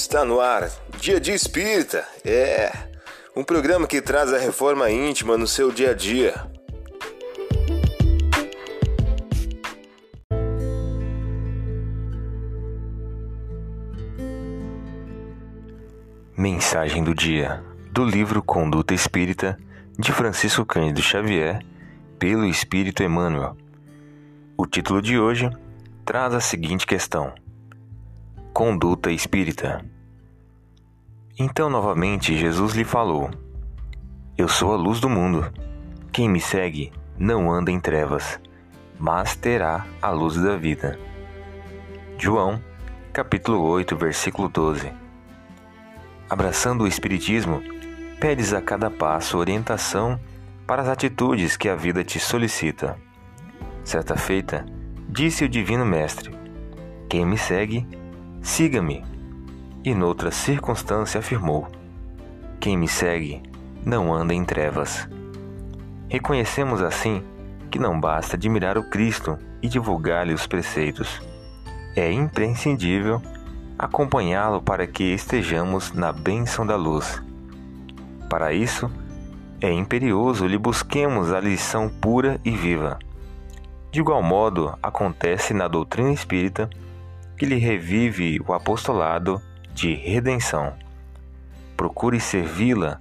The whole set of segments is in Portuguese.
Está no ar, Dia de Espírita. É um programa que traz a reforma íntima no seu dia a dia. Mensagem do dia do livro Conduta Espírita de Francisco Cândido Xavier, pelo Espírito Emmanuel. O título de hoje traz a seguinte questão: Conduta espírita. Então, novamente, Jesus lhe falou: Eu sou a luz do mundo. Quem me segue não anda em trevas, mas terá a luz da vida. João, capítulo 8, versículo 12. Abraçando o Espiritismo, pedes a cada passo orientação para as atitudes que a vida te solicita. Certa feita, disse o Divino Mestre: Quem me segue, siga-me. E noutra circunstância afirmou: Quem me segue não anda em trevas. Reconhecemos assim que não basta admirar o Cristo e divulgar-lhe os preceitos. É imprescindível acompanhá-lo para que estejamos na bênção da luz. Para isso, é imperioso lhe busquemos a lição pura e viva. De igual modo, acontece na doutrina espírita que lhe revive o apostolado de redenção. Procure servi-la,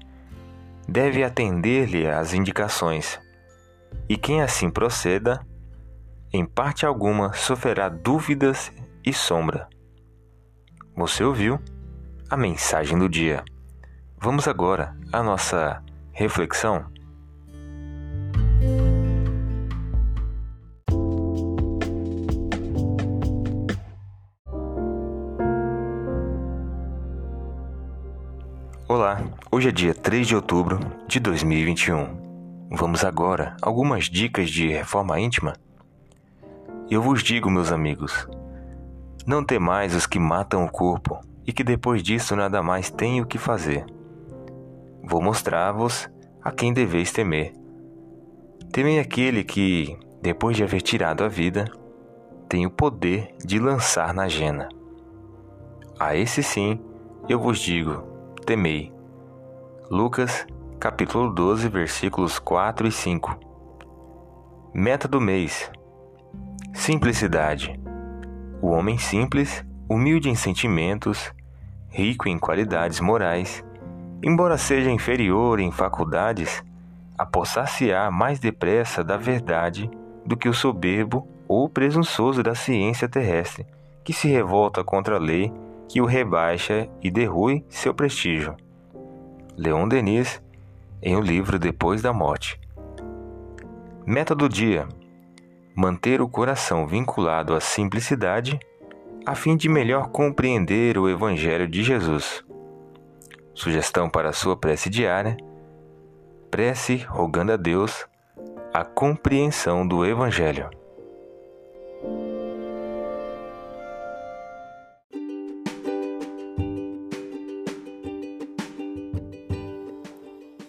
deve atender-lhe às indicações, e quem assim proceda, em parte alguma sofrerá dúvidas e sombra. Você ouviu a mensagem do dia. Vamos agora à nossa reflexão. Olá, hoje é dia 3 de outubro de 2021. Vamos agora algumas dicas de reforma íntima. Eu vos digo, meus amigos, não temais os que matam o corpo e que depois disso nada mais têm o que fazer. Vou mostrar-vos a quem deveis temer. Temei aquele que, depois de haver tirado a vida, tem o poder de lançar na jena. A esse sim eu vos digo, temei. Lucas, capítulo 12, versículos 4 e 5. Meta do mês: Simplicidade. O homem simples, humilde em sentimentos, rico em qualidades morais, embora seja inferior em faculdades, apossar-se-á mais depressa da verdade do que o soberbo ou presunçoso da ciência terrestre, que se revolta contra a lei que o rebaixa e derrui seu prestígio. Leon Denis, em o livro Depois da Morte. Meta do dia: manter o coração vinculado à simplicidade, a fim de melhor compreender o Evangelho de Jesus. Sugestão para a sua prece diária: prece rogando a Deus a compreensão do Evangelho.